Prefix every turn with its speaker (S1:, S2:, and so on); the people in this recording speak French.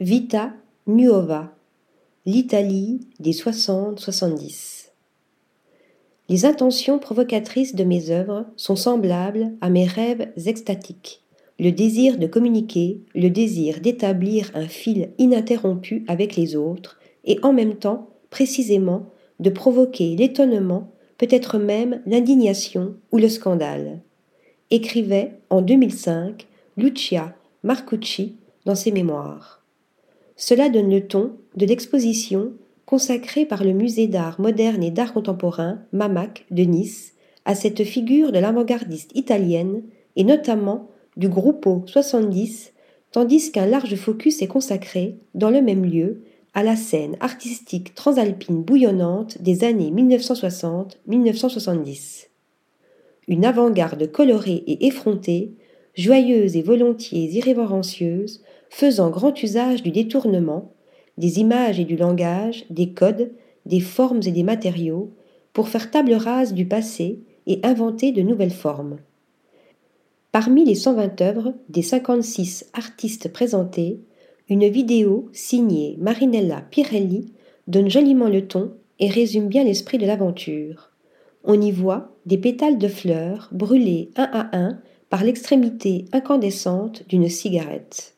S1: Vita Nuova, l'Italie des 60-70. Les intentions provocatrices de mes œuvres sont semblables à mes rêves extatiques. Le désir de communiquer, le désir d'établir un fil ininterrompu avec les autres, et en même temps, précisément, de provoquer l'étonnement, peut-être même l'indignation ou le scandale. Écrivait en 2005 Lucia Marcucci dans ses mémoires. Cela donne le ton de l'exposition consacrée par le Musée d'art moderne et d'art contemporain MAMAC de Nice à cette figure de l'avant-gardiste italienne et notamment du Gruppo 70, tandis qu'un large focus est consacré, dans le même lieu, à la scène artistique transalpine bouillonnante des années 1960-1970. Une avant-garde colorée et effrontée, joyeuse et volontiers irrévérencieuse, faisant grand usage du détournement, des images et du langage, des codes, des formes et des matériaux, pour faire table rase du passé et inventer de nouvelles formes. Parmi les 120 œuvres des 56 artistes présentés, une vidéo signée Marinella Pirelli donne joliment le ton et résume bien l'esprit de l'aventure. On y voit des pétales de fleurs brûlés un à un par l'extrémité incandescente d'une cigarette.